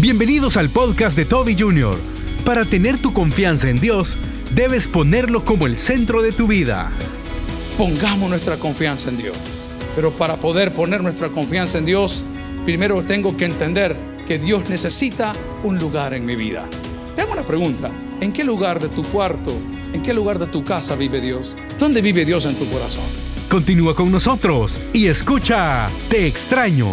Bienvenidos al podcast de Toby Jr. Para tener tu confianza en Dios, debes ponerlo como el centro de tu vida. Pongamos nuestra confianza en Dios. Pero para poder poner nuestra confianza en Dios, primero tengo que entender que Dios necesita un lugar en mi vida. Te hago una pregunta. ¿En qué lugar de tu cuarto, en qué lugar de tu casa vive Dios? ¿Dónde vive Dios en tu corazón? Continúa con nosotros y escucha Te extraño.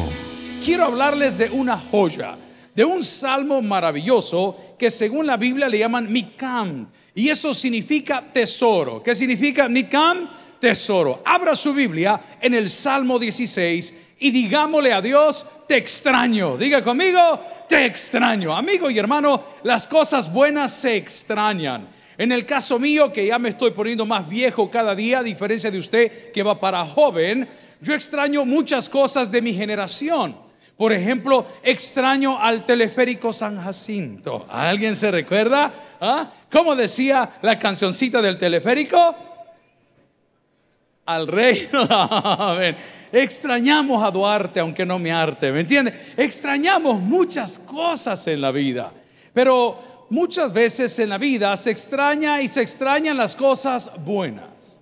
Quiero hablarles de una joya de un salmo maravilloso que según la Biblia le llaman Mikam. Y eso significa tesoro. ¿Qué significa Mikam? Tesoro. Abra su Biblia en el Salmo 16 y digámosle a Dios, te extraño. Diga conmigo, te extraño. Amigo y hermano, las cosas buenas se extrañan. En el caso mío, que ya me estoy poniendo más viejo cada día, a diferencia de usted que va para joven, yo extraño muchas cosas de mi generación. Por ejemplo, extraño al teleférico San Jacinto. ¿Alguien se recuerda? ¿Ah? ¿Cómo decía la cancioncita del teleférico? Al rey. Extrañamos a Duarte, aunque no me arte, ¿me entiende? Extrañamos muchas cosas en la vida, pero muchas veces en la vida se extraña y se extrañan las cosas buenas.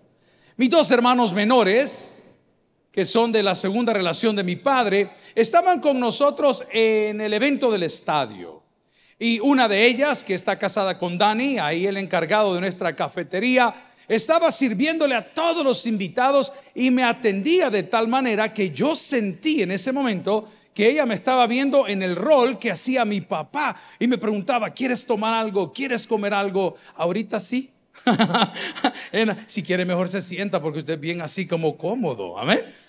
Mis dos hermanos menores, que son de la segunda relación de mi padre, estaban con nosotros en el evento del estadio. Y una de ellas, que está casada con Dani, ahí el encargado de nuestra cafetería, estaba sirviéndole a todos los invitados y me atendía de tal manera que yo sentí en ese momento que ella me estaba viendo en el rol que hacía mi papá y me preguntaba, ¿quieres tomar algo? ¿Quieres comer algo? Ahorita sí. si quiere mejor se sienta porque usted es bien así como cómodo. Amén.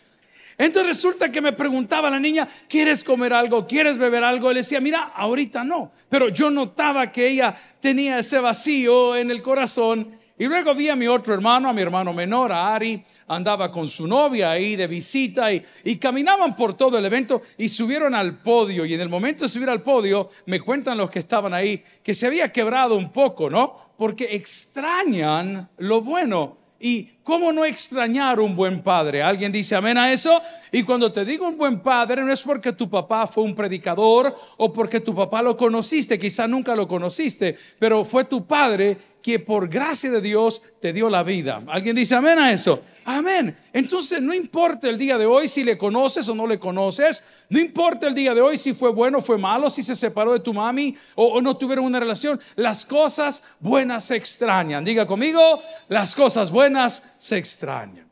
Entonces resulta que me preguntaba la niña, ¿quieres comer algo? ¿Quieres beber algo? Le decía, mira, ahorita no. Pero yo notaba que ella tenía ese vacío en el corazón. Y luego vi a mi otro hermano, a mi hermano menor, a Ari, andaba con su novia ahí de visita y, y, caminaban por todo el evento y subieron al podio. Y en el momento de subir al podio, me cuentan los que estaban ahí que se había quebrado un poco, ¿no? Porque extrañan lo bueno y cómo no extrañar un buen padre. ¿Alguien dice amén a eso? Y cuando te digo un buen padre, no es porque tu papá fue un predicador o porque tu papá lo conociste, quizá nunca lo conociste, pero fue tu padre que por gracia de Dios te dio la vida. ¿Alguien dice amén a eso? Amén. Entonces no importa el día de hoy si le conoces o no le conoces, no importa el día de hoy si fue bueno o fue malo, si se separó de tu mami o, o no tuvieron una relación, las cosas buenas se extrañan. Diga conmigo, las cosas buenas se extrañan.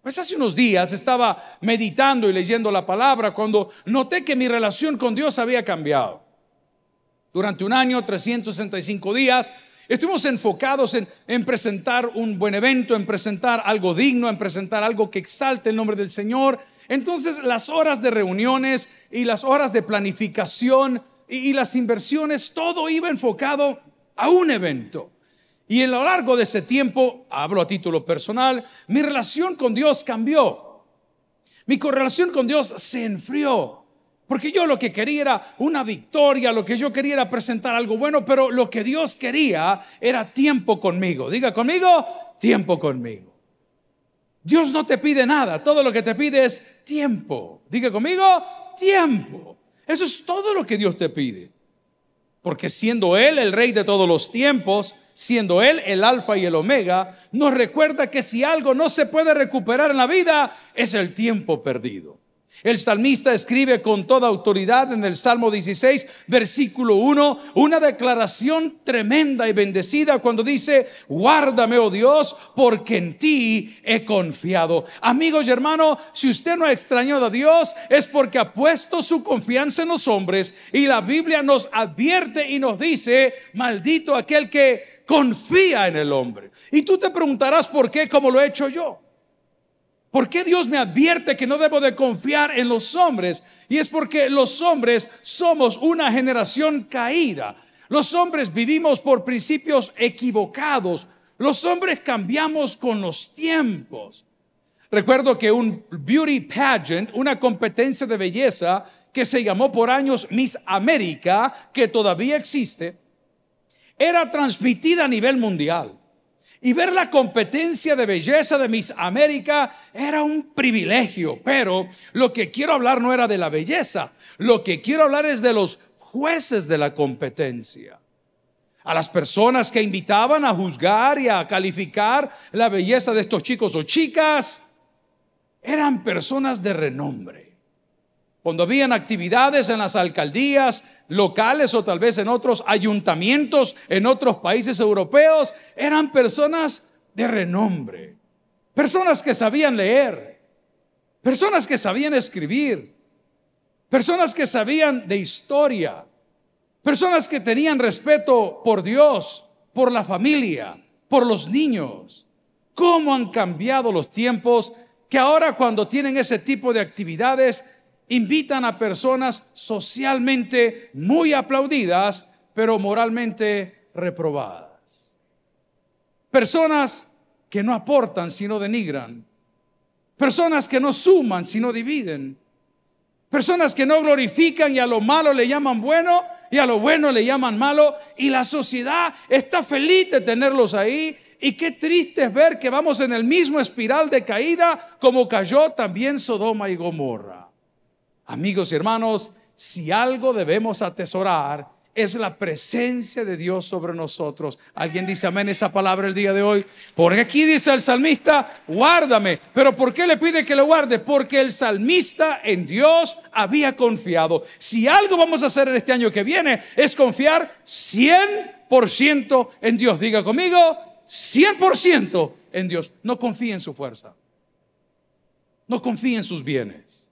Pues hace unos días estaba meditando y leyendo la palabra cuando noté que mi relación con Dios había cambiado. Durante un año, 365 días, Estuvimos enfocados en, presentar un buen evento, en presentar algo digno, en presentar algo que exalte el nombre del Señor. Entonces las horas de reuniones y las horas de planificación y, las inversiones, todo iba enfocado a un evento. Y en lo largo de ese tiempo, hablo a título personal, mi relación con Dios cambió. Mi correlación con Dios se enfrió. Porque yo lo que quería era una victoria, lo que yo quería era presentar algo bueno, pero lo que Dios quería era tiempo conmigo. Diga conmigo, tiempo conmigo. Dios no te pide nada, todo lo que te pide es tiempo. Diga conmigo, tiempo. Eso es todo lo que Dios te pide. Porque siendo Él el rey de todos los tiempos, siendo Él el alfa y el omega, nos recuerda que si algo no se puede recuperar en la vida, es el tiempo perdido. El salmista escribe con toda autoridad en el Salmo 16, versículo 1, una declaración tremenda y bendecida cuando dice, guárdame, oh Dios, porque en ti he confiado. Amigos y hermanos, si usted no ha extrañado a Dios, es porque ha puesto su confianza en los hombres y la Biblia nos advierte y nos dice, maldito aquel que confía en el hombre. Y tú te preguntarás por qué, como lo he hecho yo. ¿Por qué Dios me advierte que no debo de confiar en los hombres? Y es porque los hombres somos una generación caída. Los hombres vivimos por principios equivocados. Los hombres cambiamos con los tiempos. Recuerdo que un beauty pageant, una competencia de belleza que se llamó por años Miss América, que todavía existe, era transmitida a nivel mundial. Y ver la competencia de belleza de Miss América era un privilegio, pero lo que quiero hablar no era de la belleza. Lo que quiero hablar es de los jueces de la competencia. A las personas que invitaban a juzgar y a calificar la belleza de estos chicos o chicas, eran personas de renombre. Cuando habían actividades en las alcaldías locales o tal vez en otros ayuntamientos en otros países europeos, eran personas de renombre. Personas que sabían leer, personas que sabían escribir, personas que sabían de historia, personas que tenían respeto por Dios, por la familia, por los niños. ¿Cómo han cambiado los tiempos que ahora cuando tienen ese tipo de actividades invitan a personas socialmente muy aplaudidas, pero moralmente reprobadas. Personas que no aportan sino denigran. Personas que no suman sino dividen. Personas que no glorifican y a lo malo le llaman bueno y a lo bueno le llaman malo. Y la sociedad está feliz de tenerlos ahí. Y qué triste es ver que vamos en el mismo espiral de caída como cayó también Sodoma y Gomorra. Amigos y hermanos, si algo debemos atesorar es la presencia de Dios sobre nosotros. ¿Alguien dice amén esa palabra el día de hoy? Porque aquí dice el salmista, guárdame. ¿Pero por qué le pide que lo guarde? Porque el salmista en Dios había confiado. Si algo vamos a hacer en este año que viene es confiar 100% en Dios. Diga conmigo, 100% en Dios. No confíe en su fuerza. No confíe en sus bienes.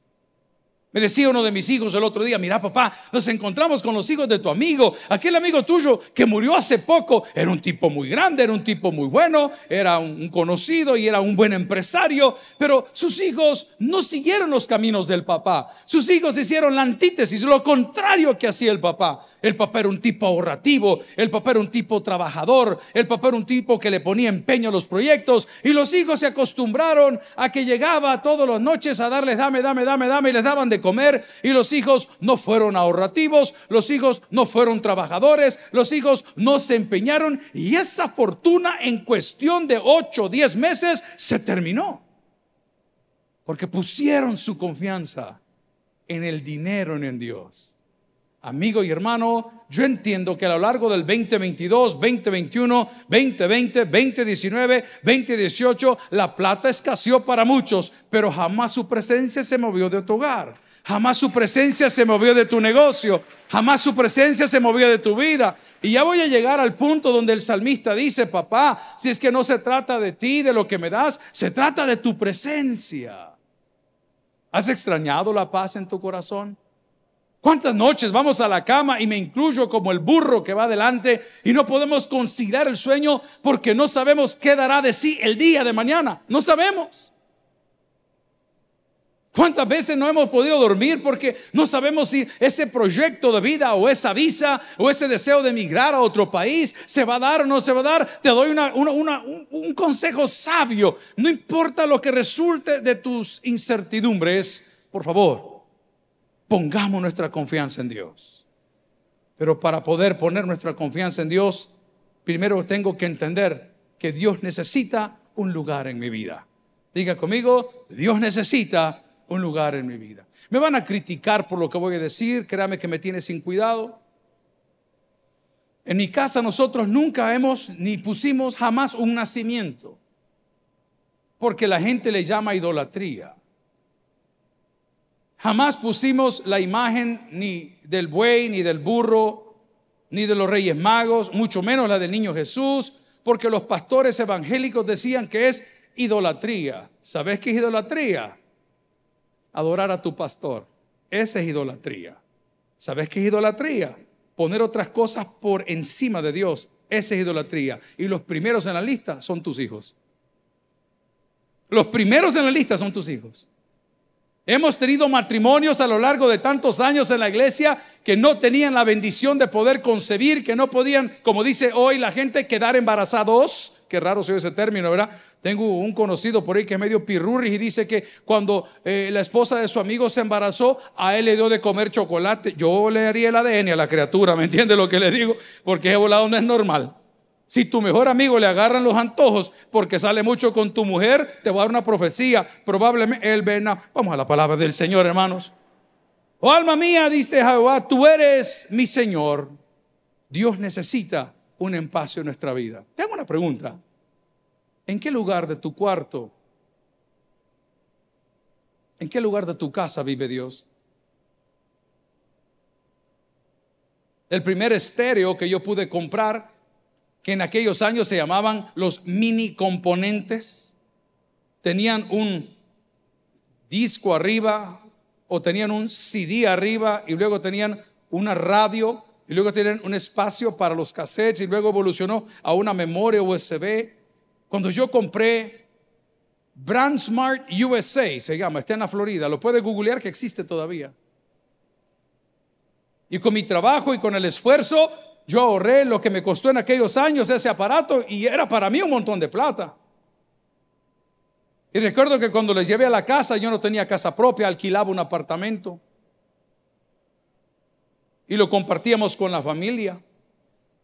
Me decía uno de mis hijos el otro día, mira papá, nos encontramos con los hijos de tu amigo, aquel amigo tuyo que murió hace poco, era un tipo muy grande, era un tipo muy bueno, era un conocido y era un buen empresario, pero sus hijos no siguieron los caminos del papá, sus hijos hicieron la antítesis, lo contrario que hacía el papá. El papá era un tipo ahorrativo, el papá era un tipo trabajador, el papá era un tipo que le ponía empeño a los proyectos y los hijos se acostumbraron a que llegaba todas las noches a darles dame, dame, dame, dame y les daban de comer y los hijos no fueron ahorrativos, los hijos no fueron trabajadores, los hijos no se empeñaron y esa fortuna en cuestión de 8 o 10 meses se terminó. Porque pusieron su confianza en el dinero, en Dios. Amigo y hermano, yo entiendo que a lo largo del 2022, 2021, 2020, 2019, 2018, la plata escaseó para muchos, pero jamás su presencia se movió de tu hogar. Jamás su presencia se movió de tu negocio. Jamás su presencia se movió de tu vida. Y ya voy a llegar al punto donde el salmista dice, papá, si es que no se trata de ti, de lo que me das, se trata de tu presencia. ¿Has extrañado la paz en tu corazón? ¿Cuántas noches vamos a la cama y me incluyo como el burro que va adelante y no podemos conciliar el sueño porque no sabemos qué dará de sí el día de mañana? No sabemos. ¿Cuántas veces no hemos podido dormir porque no sabemos si ese proyecto de vida o esa visa o ese deseo de emigrar a otro país se va a dar o no se va a dar? Te doy un, consejo sabio. No importa lo que resulte de tus incertidumbres, por favor, pongamos nuestra confianza en Dios. Pero para poder poner nuestra confianza en Dios, primero tengo que entender que Dios necesita un lugar en mi vida. Diga conmigo, Dios necesita un lugar en mi vida. Me van a criticar por lo que voy a decir, créame que me tiene sin cuidado. En mi casa nosotros nunca hemos ni pusimos jamás un nacimiento, porque la gente le llama idolatría. Jamás pusimos la imagen ni del buey, ni del burro, ni de los reyes magos, mucho menos la del niño Jesús, porque los pastores evangélicos decían que es idolatría. ¿Sabes qué es idolatría? Adorar a tu pastor. Esa es idolatría. ¿Sabes qué es idolatría? Poner otras cosas por encima de Dios. Esa es idolatría. Y los primeros en la lista son tus hijos. Los primeros en la lista son tus hijos. Hemos tenido matrimonios a lo largo de tantos años en la iglesia que no tenían la bendición de poder concebir, que no podían, como dice hoy la gente, quedar embarazados. Qué raro se ese término, ¿verdad? Tengo un conocido por ahí que es medio pirurri y dice que cuando eh, la esposa de su amigo se embarazó, a él le dio de comer chocolate. Yo le haría el ADN a la criatura, ¿me entiende lo que le digo? Porque ese volado no es normal. Si tu mejor amigo le agarran los antojos porque sale mucho con tu mujer, te va a dar una profecía. Probablemente él vena. Vamos a la palabra del Señor, hermanos. Oh alma mía, dice Jehová, tú eres mi Señor. Dios necesita un espacio en nuestra vida. Tengo una pregunta. ¿En qué lugar de tu cuarto, en qué lugar de tu casa vive Dios? El primer estéreo que yo pude comprar, que en aquellos años se llamaban los mini componentes, tenían un disco arriba o tenían un CD arriba y luego tenían una radio y luego tenían un espacio para los cassettes y luego evolucionó a una memoria USB cuando yo compré Brand Smart USA, se llama, está en la Florida, lo puede googlear que existe todavía. Y con mi trabajo y con el esfuerzo, yo ahorré lo que me costó en aquellos años ese aparato y era para mí un montón de plata. Y recuerdo que cuando les llevé a la casa, yo no tenía casa propia, alquilaba un apartamento. Y lo compartíamos con la familia.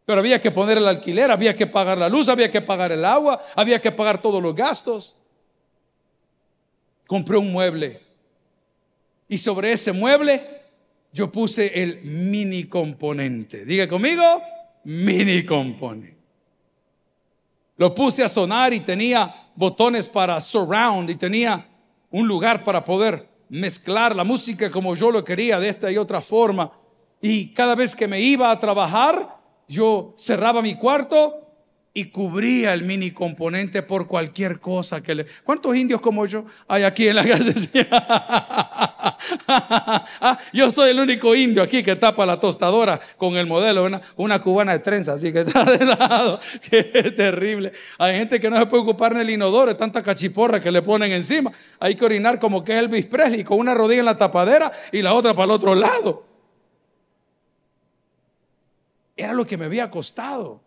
Pero había que poner el alquiler, había que pagar la luz, había que pagar el agua, había que pagar todos los gastos. Compré un mueble. Y sobre ese mueble yo puse el mini componente. Diga conmigo, mini componente. Lo puse a sonar y tenía botones para surround y tenía un lugar para poder mezclar la música como yo lo quería de esta y otra forma. Y cada vez que me iba a trabajar, yo cerraba mi cuarto y cubría el mini componente por cualquier cosa que le... ¿Cuántos indios como yo hay aquí en la casa? Ah, yo soy el único indio aquí que tapa la tostadora con el modelo, una, una cubana de trenza, así que está de lado. Qué terrible. Hay gente que no se puede ocupar en el inodoro, tanta cachiporra que le ponen encima. Hay que orinar como que Elvis Presley, con una rodilla en la tapadera y la otra para el otro lado. Era lo que me había costado.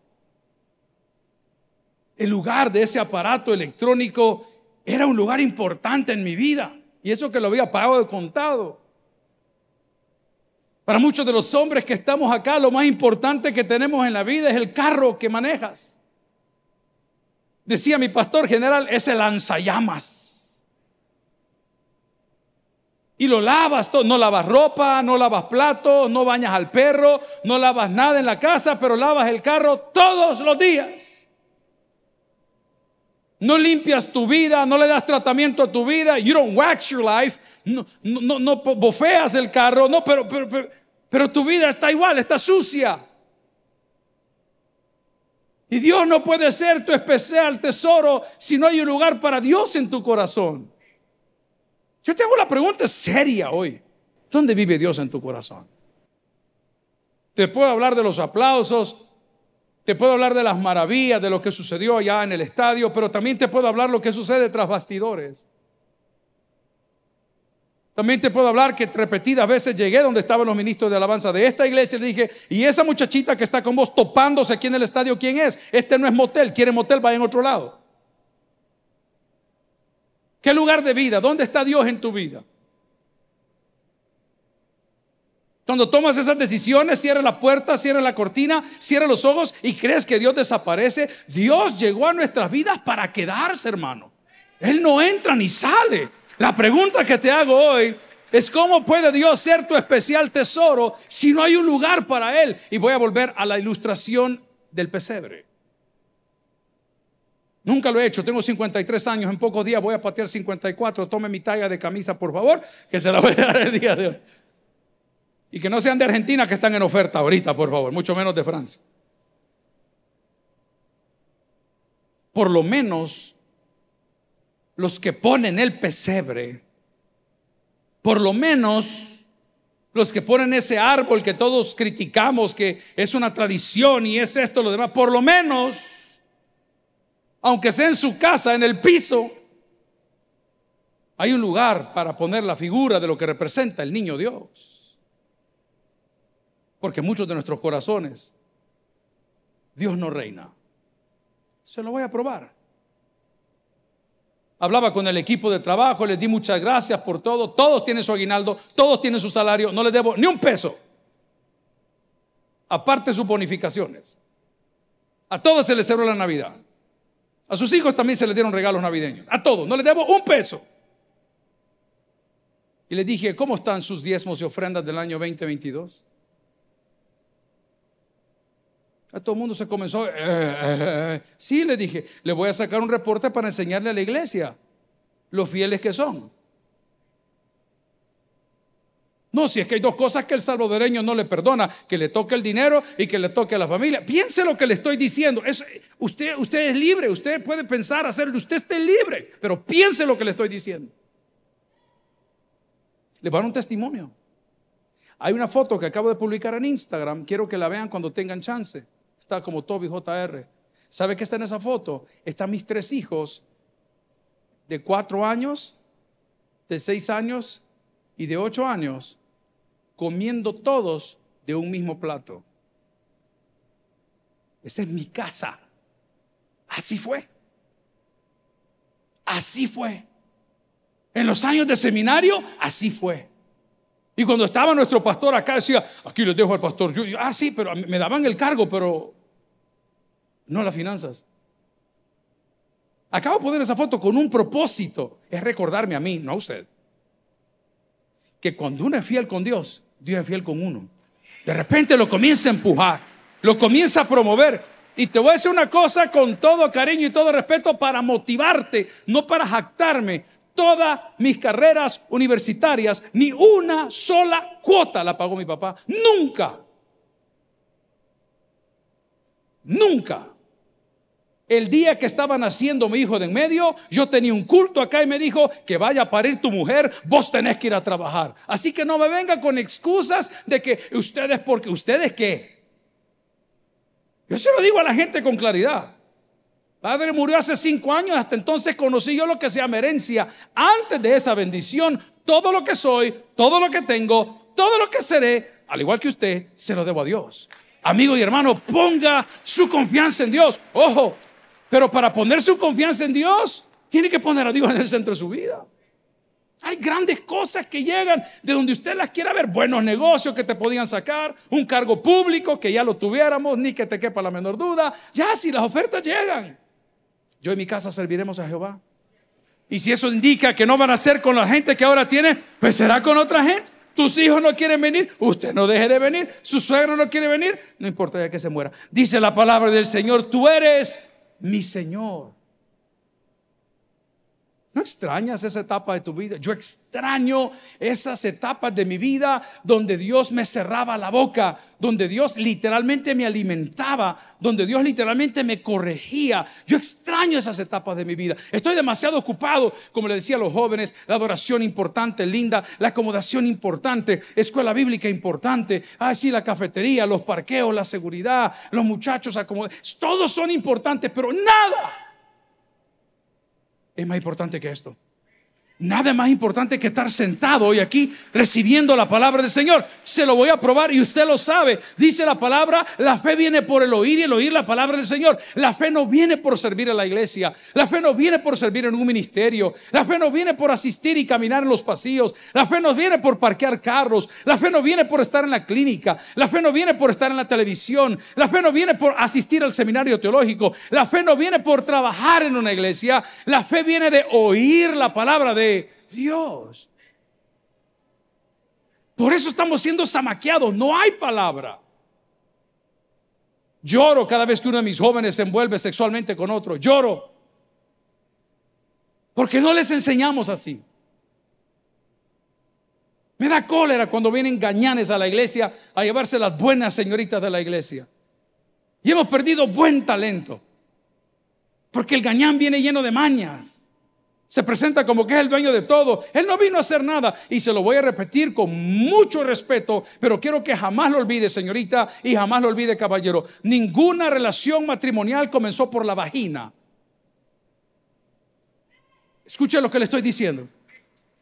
El lugar de ese aparato electrónico era un lugar importante en mi vida. Y eso que lo había pagado de contado. Para muchos de los hombres que estamos acá, lo más importante que tenemos en la vida es el carro que manejas. Decía mi pastor general, es el lanzallamas y lo lavas todo. No lavas ropa, no lavas platos, no bañas al perro, no lavas nada en la casa, pero lavas el carro todos los días. No limpias tu vida, no le das tratamiento a tu vida. You don't wax your life. No, no, no, bofeas el carro. No, pero, pero, pero, pero tu vida está igual, está sucia. Y Dios no puede ser tu especial tesoro si no hay un lugar para Dios en tu corazón. Yo te hago la pregunta seria hoy. ¿Dónde vive Dios en tu corazón? Te puedo hablar de los aplausos, te puedo hablar de las maravillas, de lo que sucedió allá en el estadio, pero también te puedo hablar lo que sucede tras bastidores. También te puedo hablar que repetidas veces llegué donde estaban los ministros de alabanza de esta iglesia y le dije, y esa muchachita que está con vos topándose aquí en el estadio, ¿quién es? Este no es motel, quiere motel, va en otro lado. ¿Qué lugar de vida? ¿Dónde está Dios en tu vida? Cuando tomas esas decisiones, cierra la puerta, cierra la cortina, cierra los ojos y crees que Dios desaparece. Dios llegó a nuestras vidas para quedarse, hermano. Él no entra ni sale. La pregunta que te hago hoy es cómo puede Dios ser tu especial tesoro si no hay un lugar para Él. Y voy a volver a la ilustración del pesebre. Nunca lo he hecho, tengo 53 años, en pocos días voy a patear 54. Tome mi talla de camisa, por favor, que se la voy a dar el día de hoy. Y que no sean de Argentina que están en oferta ahorita, por favor, mucho menos de Francia. Por lo menos los que ponen el pesebre, por lo menos los que ponen ese árbol que todos criticamos, que es una tradición y es esto, lo demás, por lo menos aunque sea en su casa, en el piso, hay un lugar para poner la figura de lo que representa el niño Dios. Porque muchos de nuestros corazones, Dios no reina. Se lo voy a probar. Hablaba con el equipo de trabajo, les di muchas gracias por todo. Todos tienen su aguinaldo, todos tienen su salario, no les debo ni un peso. Aparte sus bonificaciones. A todos se les cerró la Navidad. A sus hijos también se les dieron regalos navideños. A todos. No les debo un peso. Y le dije, ¿cómo están sus diezmos y ofrendas del año 2022? A todo el mundo se comenzó. Eh, eh, eh, sí, le dije, le voy a sacar un reporte para enseñarle a la iglesia los fieles que son. No, si es que hay dos cosas que el salvadoreño no le perdona, que le toque el dinero y que le toque a la familia. Piense lo que le estoy diciendo. usted, usted es libre, usted puede pensar, hacerlo, usted esté libre, pero piense lo que le estoy diciendo. Le van un testimonio. Hay una foto que acabo de publicar en Instagram, quiero que la vean cuando tengan chance. Como Toby JR. ¿Sabe qué está en esa foto? Están mis tres hijos de cuatro años, de seis años y de ocho años comiendo todos de un mismo plato. Esa es mi casa. Así fue. Así fue. En los años de seminario, así fue. Y cuando estaba nuestro pastor acá, decía, aquí les dejo al pastor. Yo, ah, sí, pero me daban el cargo, pero no las finanzas. Acabo de poner esa foto con un propósito. Es recordarme a mí, no a usted. Que cuando uno es fiel con Dios, Dios es fiel con uno. De repente lo comienza a empujar, lo comienza a promover. Y te voy a decir una cosa con todo cariño y todo respeto para motivarte, no para jactarme. Todas mis carreras universitarias, ni una sola cuota la pagó mi papá. Nunca. Nunca. El día que estaba naciendo mi hijo de en medio, yo tenía un culto acá y me dijo que vaya a parir tu mujer, vos tenés que ir a trabajar. Así que no me venga con excusas de que ustedes, porque ustedes qué. Yo se lo digo a la gente con claridad. Padre murió hace cinco años, hasta entonces conocí yo lo que se llama herencia. Antes de esa bendición, todo lo que soy, todo lo que tengo, todo lo que seré, al igual que usted, se lo debo a Dios. Amigo y hermano, ponga su confianza en Dios. Ojo, pero para poner su confianza en Dios, tiene que poner a Dios en el centro de su vida. Hay grandes cosas que llegan de donde usted las quiera ver. Buenos negocios que te podían sacar, un cargo público que ya lo tuviéramos, ni que te quepa la menor duda. Ya, si las ofertas llegan, yo en mi casa serviremos a Jehová. Y si eso indica que no van a ser con la gente que ahora tiene, pues será con otra gente. Tus hijos no quieren venir, usted no deje de venir. Su suegro no quiere venir, no importa ya que se muera. Dice la palabra del Señor, tú eres mi Señor. ¿No extrañas esa etapa de tu vida? Yo extraño esas etapas de mi vida donde Dios me cerraba la boca, donde Dios literalmente me alimentaba, donde Dios literalmente me corregía. Yo extraño esas etapas de mi vida. Estoy demasiado ocupado, como le decía a los jóvenes, la adoración importante, linda, la acomodación importante, escuela bíblica importante, ah, sí, la cafetería, los parqueos, la seguridad, los muchachos acomodados. Todos son importantes, pero nada es más importante que esto. Nada más importante que estar sentado hoy aquí recibiendo la palabra del Señor. Se lo voy a probar y usted lo sabe. Dice la palabra, la fe viene por el oír y el oír la palabra del Señor. La fe no viene por servir a la iglesia. La fe no viene por servir en un ministerio. La fe no viene por asistir y caminar en los pasillos. La fe no viene por parquear carros. La fe no viene por estar en la clínica. La fe no viene por estar en la televisión. La fe no viene por asistir al seminario teológico. La fe no viene por trabajar en una iglesia. La fe viene de oír la palabra Dios. Por eso estamos siendo zamaqueados, no hay palabra. Lloro cada vez que uno de mis jóvenes se envuelve sexualmente con otro. Lloro. Porque no les enseñamos así. Me da cólera cuando vienen gañanes a la iglesia a llevarse las buenas señoritas de la iglesia. Y hemos perdido buen talento. Porque el gañán viene lleno de mañas. Se presenta como que es el dueño de todo. Él no vino a hacer nada. Y se lo voy a repetir con mucho respeto, pero quiero que jamás lo olvide, señorita, y jamás lo olvide, caballero. Ninguna relación matrimonial comenzó por la vagina. Escuche lo que le estoy diciendo.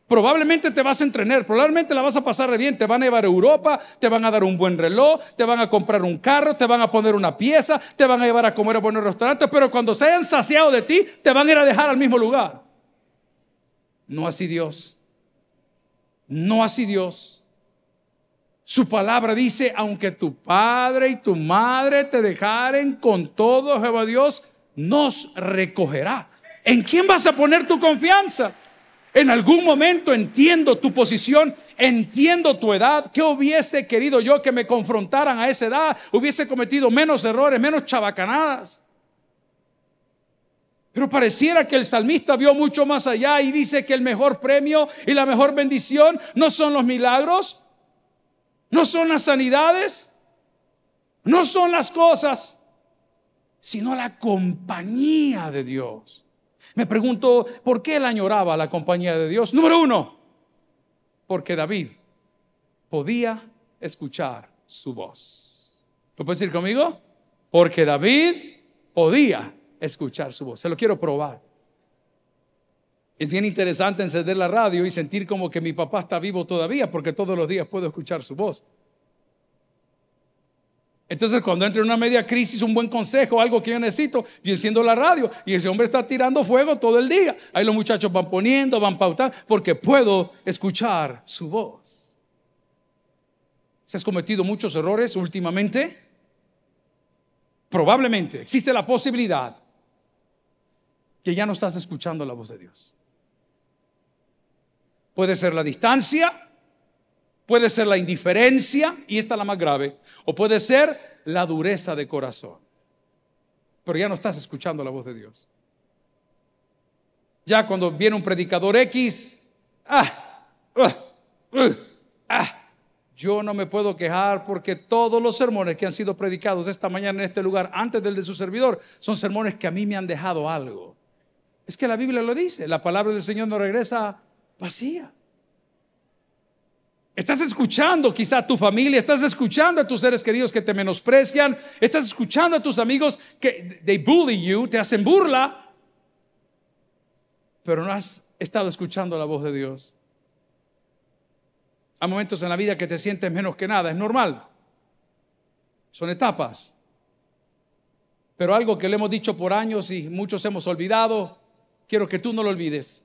Probablemente te vas a entrenar, probablemente la vas a pasar bien, te van a llevar a Europa, te van a dar un buen reloj, te van a comprar un carro, te van a poner una pieza, te van a llevar a comer a buenos restaurantes, pero cuando se hayan saciado de ti, te van a ir a dejar al mismo lugar. No así Dios. No así Dios. Su palabra dice, aunque tu padre y tu madre te dejaren con todo, Jehová Dios nos recogerá. ¿En quién vas a poner tu confianza? En algún momento entiendo tu posición, entiendo tu edad. ¿Qué hubiese querido yo que me confrontaran a esa edad? Hubiese cometido menos errores, menos chabacanadas. Pero pareciera que el salmista vio mucho más allá y dice que el mejor premio y la mejor bendición no son los milagros, no son las sanidades, no son las cosas, sino la compañía de Dios. Me pregunto, ¿por qué él añoraba la compañía de Dios? Número uno, porque David podía escuchar su voz. ¿Lo puedes decir conmigo? Porque David podía escuchar su voz. Se lo quiero probar. Es bien interesante encender la radio y sentir como que mi papá está vivo todavía porque todos los días puedo escuchar su voz. Entonces, cuando entra en una media crisis, un buen consejo, algo que yo necesito, yo enciendo la radio y ese hombre está tirando fuego todo el día. Ahí los muchachos van poniendo, van pautando, porque puedo escuchar su voz. ¿Se has cometido muchos errores últimamente? Probablemente existe la posibilidad que ya no estás escuchando la voz de Dios. Puede ser la distancia, Puede ser la indiferencia, y esta es la más grave, o puede ser la dureza de corazón. Pero ya no estás escuchando la voz de Dios. Ya cuando viene un predicador X, ah, ah, uh, ah, yo no me puedo quejar porque todos los sermones que han sido predicados esta mañana en este lugar, antes del de su servidor, son sermones que a mí me han dejado algo. Es que la Biblia lo dice, la palabra del Señor no regresa vacía. Estás escuchando quizá a tu familia, estás escuchando a tus seres queridos que te menosprecian, estás escuchando a tus amigos que they bully you, te hacen burla, pero no has estado escuchando la voz de Dios. Hay momentos en la vida que te sientes menos que nada, es normal. Son etapas. Pero algo que le hemos dicho por años y muchos hemos olvidado, quiero que tú no lo olvides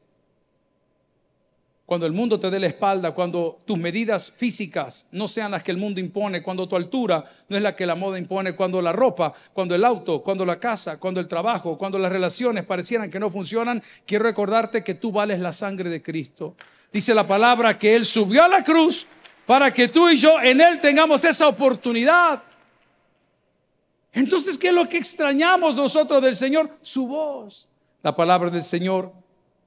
cuando el mundo te dé la espalda, cuando tus medidas físicas no sean las que el mundo impone, cuando tu altura no es la que la moda impone, cuando la ropa, cuando el auto, cuando la casa, cuando el trabajo, cuando las relaciones parecieran que no funcionan, quiero recordarte que tú vales la sangre de Cristo. Dice la palabra que Él subió a la cruz para que tú y yo en Él tengamos esa oportunidad. Entonces, ¿qué es lo que extrañamos nosotros del Señor? Su voz. La palabra del Señor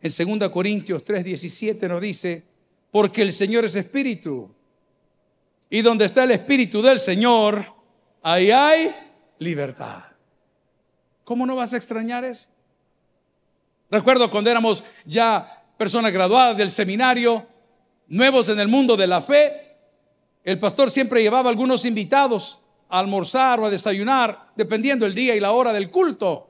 en 2 Corintios 3:17 nos dice, porque el Señor es espíritu. Y donde está el espíritu del Señor, ahí hay libertad. ¿Cómo no vas a extrañar eso? Recuerdo cuando éramos ya personas graduadas del seminario, nuevos en el mundo de la fe, el pastor siempre llevaba algunos invitados a almorzar o a desayunar, dependiendo el día y la hora del culto.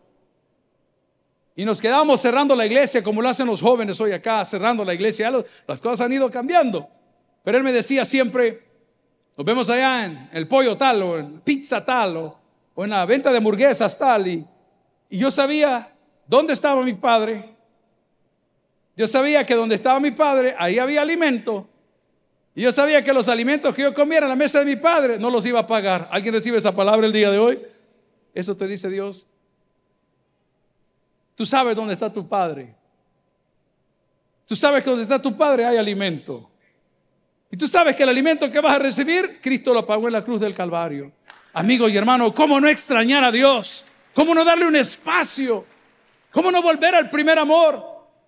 Y nos quedamos cerrando la iglesia como lo hacen los jóvenes hoy acá, cerrando la iglesia. las cosas han ido cambiando. Pero él me decía siempre, nos vemos allá en el pollo tal o en pizza tal o, en la venta de hamburguesas tal. Y, y yo sabía dónde estaba mi padre. Yo sabía que donde estaba mi padre, ahí había alimento. Y yo sabía que los alimentos que yo comiera en la mesa de mi padre no los iba a pagar. ¿Alguien recibe esa palabra el día de hoy? Eso te dice Dios. Tú sabes dónde está tu padre. Tú sabes que donde está tu padre hay alimento. Y tú sabes que el alimento que vas a recibir, Cristo lo pagó en la cruz del Calvario. Amigo y hermano, ¿cómo no extrañar a Dios? ¿Cómo no darle un espacio? ¿Cómo no volver al primer amor?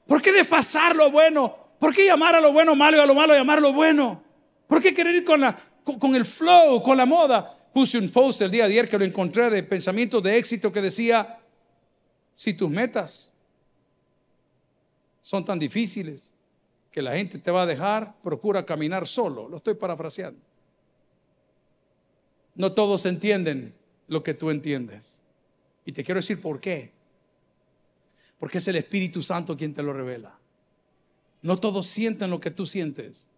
¿Por qué desfasar lo bueno? ¿Por qué llamar a lo bueno malo y a lo malo llamar lo bueno? ¿Por qué querer ir con, la, con, el flow, con la moda? Puse un post el día de ayer que lo encontré de pensamiento de éxito que decía, si tus metas son tan difíciles que la gente te va a dejar, procura caminar solo. Lo estoy parafraseando. No todos entienden lo que tú entiendes. Y te quiero decir por qué. Porque es el Espíritu Santo quien te lo revela. No todos sienten lo que tú sientes.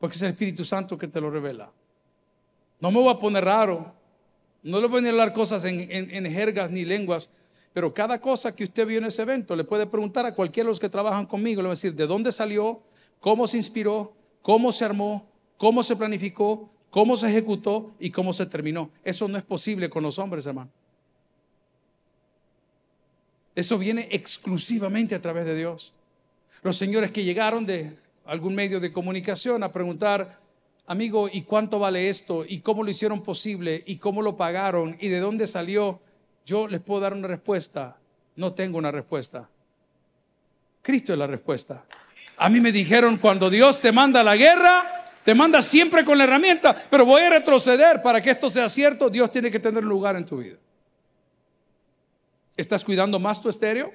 Porque es el Espíritu Santo que te lo revela. No me voy a poner raro. No le voy a hablar cosas en, en jergas ni lenguas pero cada cosa que usted vio en ese evento le puede preguntar a cualquiera de los que trabajan conmigo, le va a decir de dónde salió, cómo se inspiró, cómo se armó, cómo se planificó, cómo se ejecutó y cómo se terminó. Eso no es posible con los hombres, hermano. Eso viene exclusivamente a través de Dios. Los señores que llegaron de algún medio de comunicación a preguntar, amigo, ¿y cuánto vale esto? ¿Y cómo lo hicieron posible? ¿Y cómo lo pagaron? ¿Y de dónde salió? Yo les puedo dar una respuesta. No tengo una respuesta. Cristo es la respuesta. A mí me dijeron, cuando Dios te manda la guerra, te manda siempre con la herramienta, pero voy a retroceder para que esto sea cierto. Dios tiene que tener lugar en tu vida. ¿Estás cuidando más tu estéreo?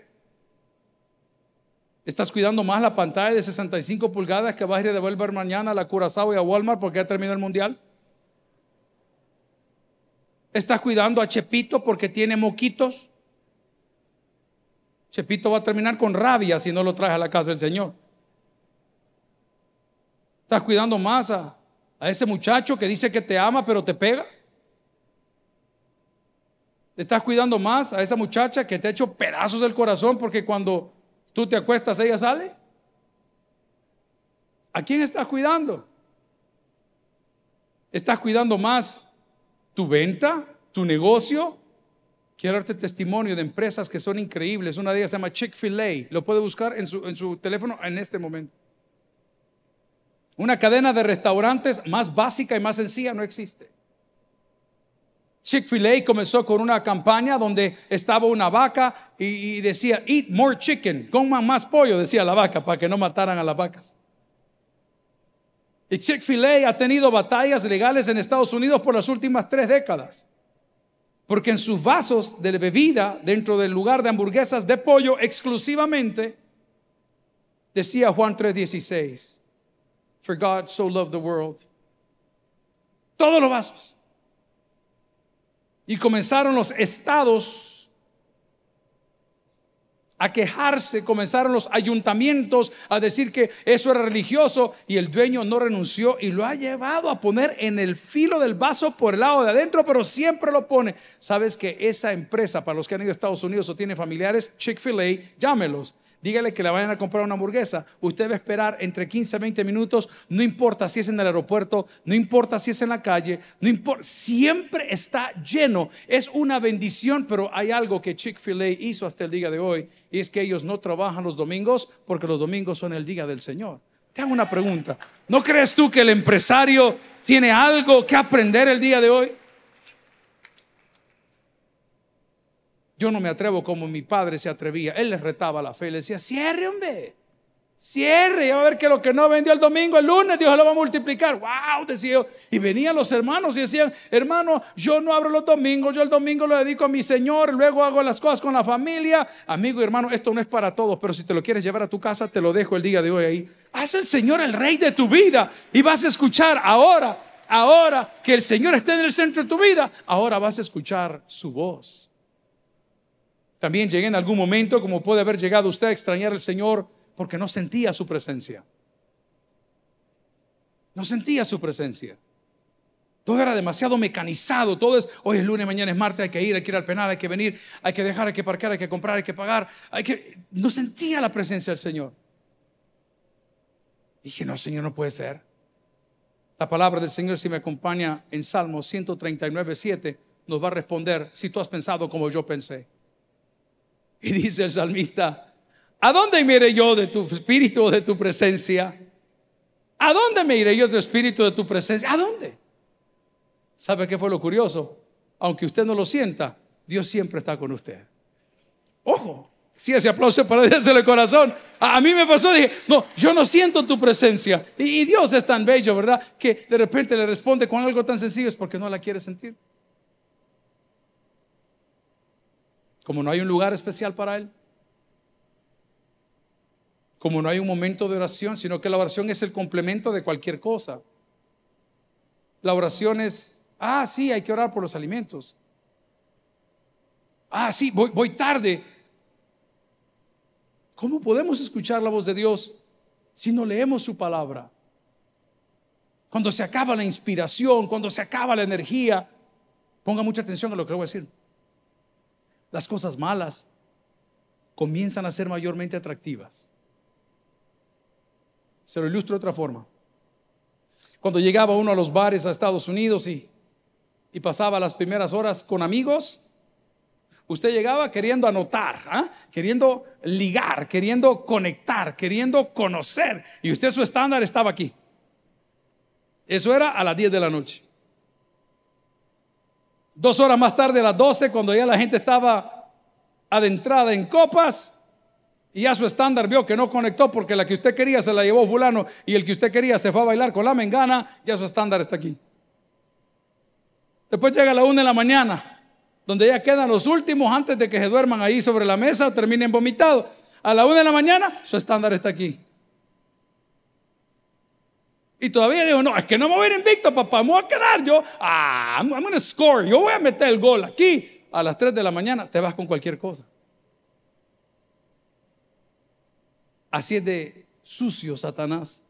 ¿Estás cuidando más la pantalla de 65 pulgadas que vas a ir a devolver mañana a la Curazao y a Walmart porque ya terminó el mundial? ¿Estás cuidando a Chepito porque tiene moquitos? Chepito va a terminar con rabia si no lo traes a la casa del Señor. ¿Estás cuidando más a, a ese muchacho que dice que te ama pero te pega? ¿Estás cuidando más a esa muchacha que te ha hecho pedazos del corazón porque cuando tú te acuestas ella sale? ¿A quién estás cuidando? ¿Estás cuidando más tu venta, tu negocio? Quiero darte testimonio de empresas que son increíbles. Una de ellas se llama Chick-fil-A. Lo puede buscar en su, teléfono en este momento. Una cadena de restaurantes más básica y más sencilla no existe. Chick-fil-A comenzó con una campaña donde estaba una vaca y, decía, eat more chicken, coman más pollo, decía la vaca, para que no mataran a las vacas. Y Chick-fil-A ha tenido batallas legales en Estados Unidos por las últimas tres décadas. Porque en sus vasos de bebida, dentro del lugar de hamburguesas de pollo exclusivamente, decía Juan 3:16, For God so loved the world. Todos los vasos. Y comenzaron los estados a quejarse, comenzaron los ayuntamientos a decir que eso era religioso y el dueño no renunció y lo ha llevado a poner en el filo del vaso por el lado de adentro, pero siempre lo pone. Sabes que esa empresa, para los que han ido a Estados Unidos o tienen familiares, Chick-fil-A, llámelos dígale que le vayan a comprar una hamburguesa, usted va a esperar entre 15 a 20 minutos, no importa si es en el aeropuerto, no importa si es en la calle, no importa, siempre está lleno. Es una bendición, pero hay algo que Chick-fil-A hizo hasta el día de hoy, y es que ellos no trabajan los domingos porque los domingos son el día del Señor. Te hago una pregunta, ¿no crees tú que el empresario tiene algo que aprender el día de hoy? Yo no me atrevo como mi padre se atrevía. Él les retaba la fe. Le decía, cierre, hombre. Cierre. Y a ver que lo que no vendió el domingo, el lunes, Dios lo va a multiplicar. Wow, decía yo. Y venían los hermanos y decían, hermano, yo no abro los domingos. Yo el domingo lo dedico a mi Señor. Luego hago las cosas con la familia. Amigo y hermano, esto no es para todos. Pero si te lo quieres llevar a tu casa, te lo dejo el día de hoy ahí. Haz el Señor el rey de tu vida. Y vas a escuchar ahora, ahora que el Señor esté en el centro de tu vida. Ahora vas a escuchar su voz. También llegué en algún momento, como puede haber llegado usted a extrañar al Señor, porque no sentía su presencia. No sentía su presencia. Todo era demasiado mecanizado. Todo es, hoy es lunes, mañana es martes, hay que ir, hay que ir al penal, hay que venir, hay que dejar, hay que parquear, hay que comprar, hay que pagar. Hay que... No sentía la presencia del Señor. Dije, no, Señor, no puede ser. La palabra del Señor, si me acompaña en Salmo 139, 7, nos va a responder si tú has pensado como yo pensé. Y dice el salmista, ¿a dónde me iré yo de tu espíritu o de tu presencia? ¿A dónde me iré yo de tu espíritu de tu presencia? ¿A dónde? ¿Sabe qué fue lo curioso? Aunque usted no lo sienta, Dios siempre está con usted. Ojo, si ese aplauso para Dios el corazón. A, mí me pasó, dije, no, yo no siento tu presencia. Y, y Dios es tan bello, ¿verdad? Que de repente le responde con algo tan sencillo, es porque no la quiere sentir. Como no hay un lugar especial para Él, como no hay un momento de oración, sino que la oración es el complemento de cualquier cosa. La oración es, ah, sí, hay que orar por los alimentos. Ah, sí, voy, tarde. ¿Cómo podemos escuchar la voz de Dios si no leemos su palabra? Cuando se acaba la inspiración, cuando se acaba la energía, ponga mucha atención a lo que le voy a decir las cosas malas comienzan a ser mayormente atractivas. Se lo ilustro de otra forma. Cuando llegaba uno a los bares a Estados Unidos y, y pasaba las primeras horas con amigos, Usted llegaba queriendo anotar, ¿ah? queriendo ligar, queriendo conectar, queriendo conocer. Y usted su estándar estaba aquí. Eso era a las 10 de la noche. Dos horas más tarde, a las 12, cuando ya la gente estaba adentrada en copas, y ya su estándar vio que no conectó porque la que usted quería se la llevó fulano y el que usted quería se fue a bailar con la mengana, ya su estándar está aquí. Después llega a la una de la mañana, donde ya quedan los últimos antes de que se duerman ahí sobre la mesa terminen vomitados. A la una de la mañana, su estándar está aquí. Y todavía digo, no, es que no me voy a ir invicto, papá, me voy a quedar yo. Ah, I'm, I'm going score, yo voy a meter el gol aquí. A las 3 de la mañana te vas con cualquier cosa. Así es de sucio Satanás.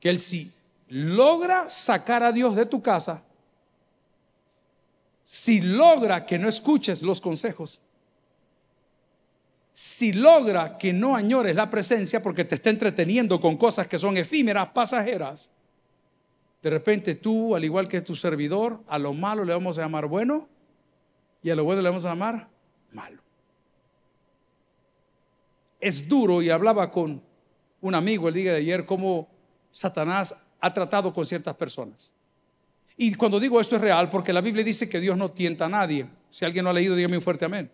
Que él sí logra sacar a Dios de tu casa, si logra que no escuches los consejos, si logra que no añores la presencia porque te está entreteniendo con cosas que son efímeras, pasajeras, de repente tú, al igual que tu servidor, a lo malo le vamos a llamar bueno y a lo bueno le vamos a llamar malo es duro y hablaba con un amigo el día de ayer cómo Satanás ha tratado con ciertas personas. Y cuando digo esto es real porque la Biblia dice que Dios no tienta a nadie. Si alguien no ha leído, dígame un fuerte amén.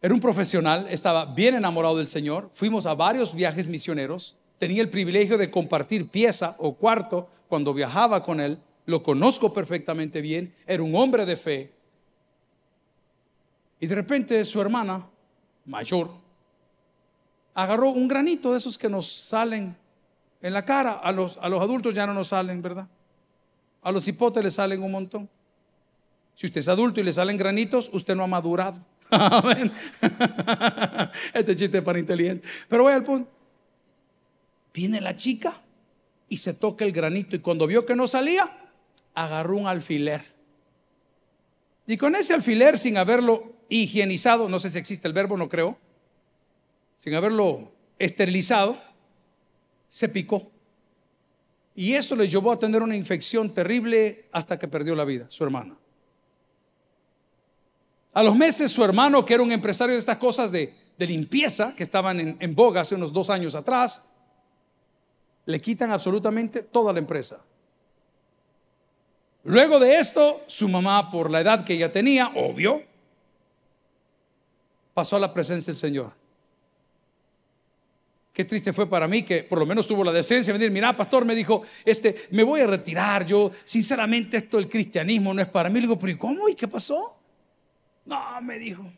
Era un profesional, estaba bien enamorado del Señor. Fuimos a varios viajes misioneros. Tenía el privilegio de compartir pieza o cuarto cuando viajaba con él. Lo conozco perfectamente bien. Era un hombre de fe. Y de repente su hermana, mayor, agarró un granito de esos que nos salen en la cara. A los, a los adultos ya no nos salen, ¿verdad? A los hipotes le salen un montón. Si usted es adulto y le salen granitos, usted no ha madurado. este chiste es para inteligente. Pero voy al punto. Viene la chica y se toca el granito y cuando vio que no salía, agarró un alfiler. Y con ese alfiler, sin haberlo higienizado, no sé si existe el verbo, no creo, sin haberlo esterilizado, se picó. Y eso le llevó a tener una infección terrible hasta que perdió la vida, su hermana. A los meses su hermano, que era un empresario de estas cosas de, limpieza, que estaban en, en boga hace unos dos años atrás, le quitan absolutamente toda la empresa. Luego de esto, su mamá, por la edad que ella tenía, obvio, pasó a la presencia del Señor. Qué triste fue para mí que por lo menos tuvo la decencia de decir, mira, pastor, me dijo, este, me voy a retirar, yo, sinceramente, esto del cristianismo no es para mí. Le digo, pero ¿y cómo? ¿Y qué pasó? No, me dijo.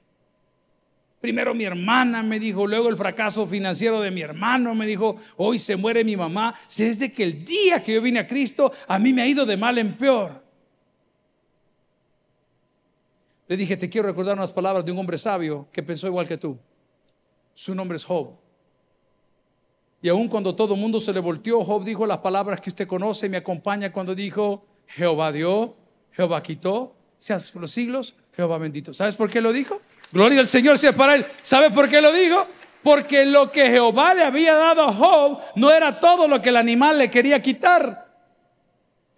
Primero mi hermana me dijo, luego el fracaso financiero de mi hermano me dijo, hoy se muere mi mamá. Desde que el día que yo vine a Cristo, a mí me ha ido de mal en peor. Le dije, te quiero recordar unas palabras de un hombre sabio que pensó igual que tú. Su nombre es Job. Y aun cuando todo el mundo se le volteó, Job dijo las palabras que usted conoce me acompaña cuando dijo, Jehová dio, Jehová quitó, sean los siglos, Jehová bendito. ¿Sabes por qué lo dijo? Gloria al Señor sea para él. ¿Sabes por qué lo dijo? Porque lo que Jehová le había dado a Job no era todo lo que el animal le quería quitar.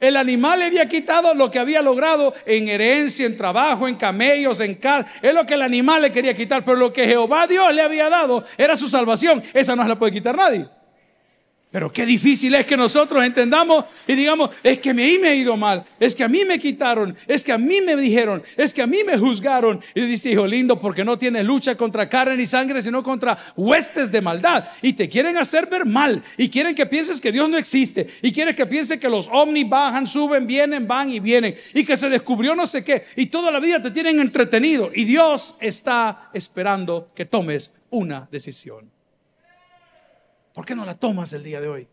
El animal le había quitado lo que había logrado en herencia, en trabajo, en camellos, en casa. Es lo que el animal le quería quitar. Pero lo que Jehová Dios le había dado era su salvación. Esa no se la puede quitar nadie. Pero qué difícil es que nosotros entendamos y digamos, es que a mí me ha ido mal, es que a mí me quitaron, es que a mí me dijeron, es que a mí me juzgaron. Y dice, hijo lindo, porque no tienes lucha contra carne ni sangre, sino contra huestes de maldad. Y te quieren hacer ver mal y quieren que pienses que Dios no existe y quieren que pienses que los ovnis bajan, suben, vienen, van y vienen y que se descubrió no sé qué. Y toda la vida te tienen entretenido y Dios está esperando que tomes una decisión. ¿Por qué no la tomas el día de hoy?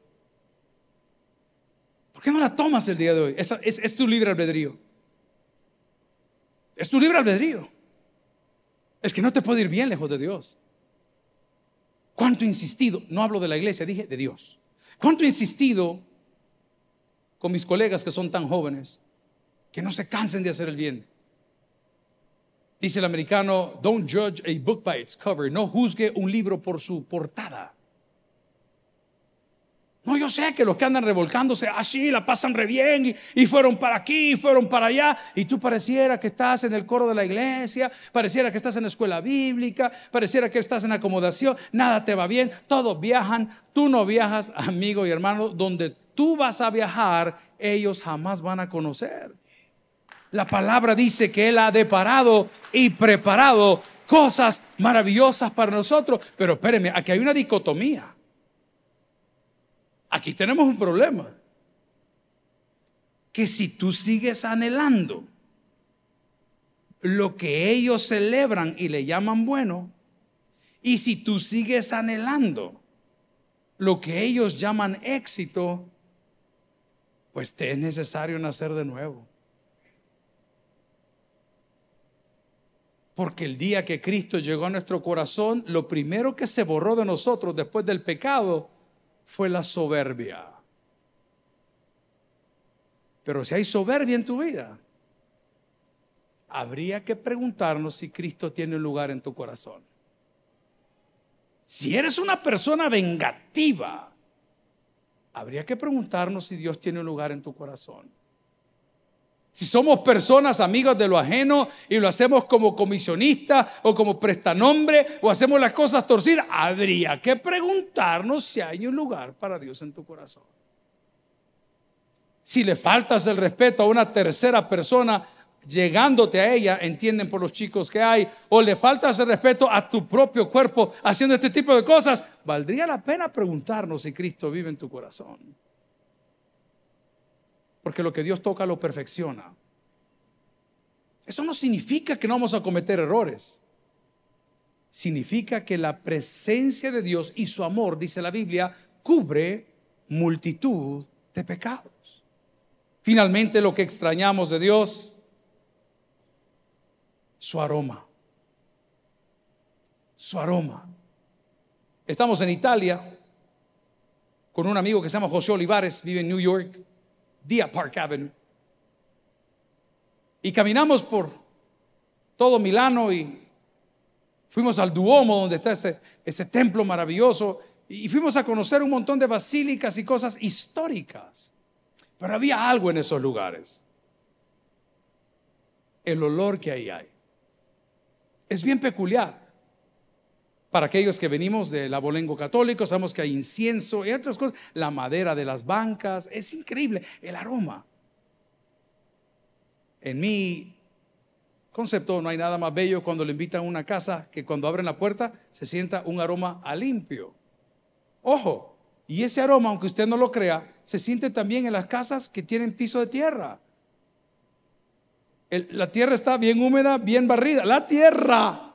¿Por qué no la tomas el día de hoy? Es, es, tu libre albedrío. Es tu libre albedrío. Es que no te puede ir bien lejos de Dios. ¿Cuánto he insistido? No hablo de la iglesia, dije de Dios. ¿Cuánto he insistido con mis colegas que son tan jóvenes que no se cansen de hacer el bien? Dice el americano, don't judge a book by its cover. No juzgue un libro por su portada. No, yo sé que los que andan revolcándose así la pasan re bien y, fueron para aquí, y fueron para allá. Y tú pareciera que estás en el coro de la iglesia, pareciera que estás en la escuela bíblica, pareciera que estás en acomodación, nada te va bien, todos viajan, tú no viajas, amigo y hermano, donde tú vas a viajar, ellos jamás van a conocer. La palabra dice que Él ha deparado y preparado cosas maravillosas para nosotros. Pero espérenme, aquí hay una dicotomía. Aquí tenemos un problema. Que si tú sigues anhelando lo que ellos celebran y le llaman bueno, y si tú sigues anhelando lo que ellos llaman éxito, pues te es necesario nacer de nuevo. Porque el día que Cristo llegó a nuestro corazón, lo primero que se borró de nosotros después del pecado fue la soberbia. Pero si hay soberbia en tu vida, habría que preguntarnos si Cristo tiene un lugar en tu corazón. Si eres una persona vengativa, habría que preguntarnos si Dios tiene un lugar en tu corazón. Si somos personas amigas de lo ajeno y lo hacemos como comisionista o como prestanombre o hacemos las cosas torcidas, habría que preguntarnos si hay un lugar para Dios en tu corazón. Si le faltas el respeto a una tercera persona llegándote a ella, entienden por los chicos que hay, o le faltas el respeto a tu propio cuerpo haciendo este tipo de cosas, valdría la pena preguntarnos si Cristo vive en tu corazón. Porque lo que Dios toca lo perfecciona. Eso no significa que no vamos a cometer errores. Significa que la presencia de Dios y su amor, dice la Biblia, cubre multitud de pecados. Finalmente lo que extrañamos de Dios, su aroma. Su aroma. Estamos en Italia con un amigo que se llama José Olivares, vive en New York. Dia Park Avenue. Y caminamos por todo Milano y fuimos al Duomo, donde está ese, ese templo maravilloso, y fuimos a conocer un montón de basílicas y cosas históricas. Pero había algo en esos lugares. El olor que ahí hay. Es bien peculiar. Para aquellos que venimos del abolengo católico, sabemos que hay incienso y otras cosas, la madera de las bancas, es increíble el aroma. En mi concepto no hay nada más bello cuando le invitan a una casa que cuando abren la puerta se sienta un aroma a limpio. Ojo, y ese aroma, aunque usted no lo crea, se siente también en las casas que tienen piso de tierra. la tierra está bien húmeda, bien barrida. La tierra.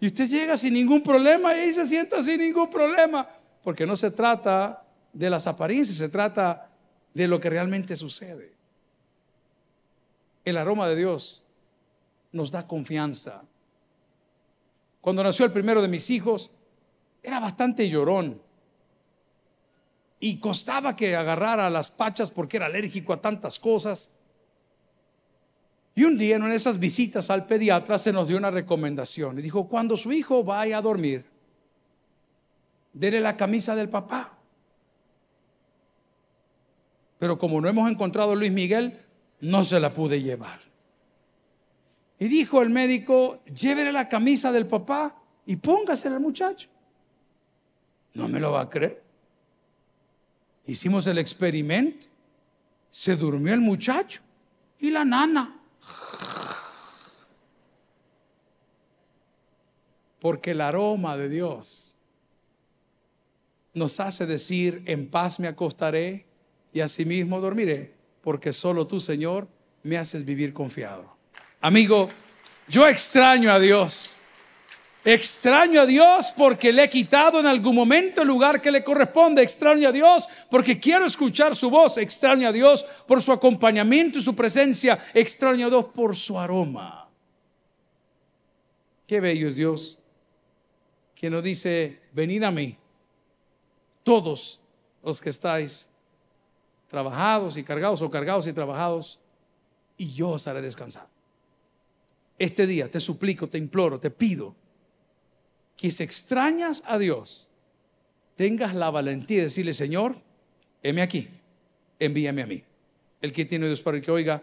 Y usted llega sin ningún problema y ahí se sienta sin ningún problema. Porque no se trata de las apariencias, se trata de lo que realmente sucede. El aroma de Dios nos da confianza. Cuando nació el primero de mis hijos, era bastante llorón. Y costaba que agarrara las pachas porque era alérgico a tantas cosas. Y un día en una de esas visitas al pediatra se nos dio una recomendación y dijo, cuando su hijo vaya a dormir, dele la camisa del papá. Pero como no hemos encontrado a Luis Miguel, no se la pude llevar. Y dijo el médico, llévele la camisa del papá y póngasela al muchacho. No me lo va a creer. Hicimos el experimento. Se durmió el muchacho y la nana. Porque el aroma de Dios nos hace decir, en paz me acostaré y asimismo dormiré, porque solo tú, Señor, me haces vivir confiado. Amigo, yo extraño a Dios. Extraño a Dios porque le he quitado en algún momento el lugar que le corresponde. Extraño a Dios porque quiero escuchar su voz. Extraño a Dios por su acompañamiento y su presencia. Extraño a Dios por su aroma. Qué bello es Dios quien nos dice, venid a mí, todos los que estáis trabajados y cargados o cargados y trabajados, y yo os haré descansar. Este día te suplico, te imploro, te pido que si extrañas a Dios, tengas la valentía de decirle, Señor, heme aquí, envíame a mí. El que tiene Dios para el que oiga,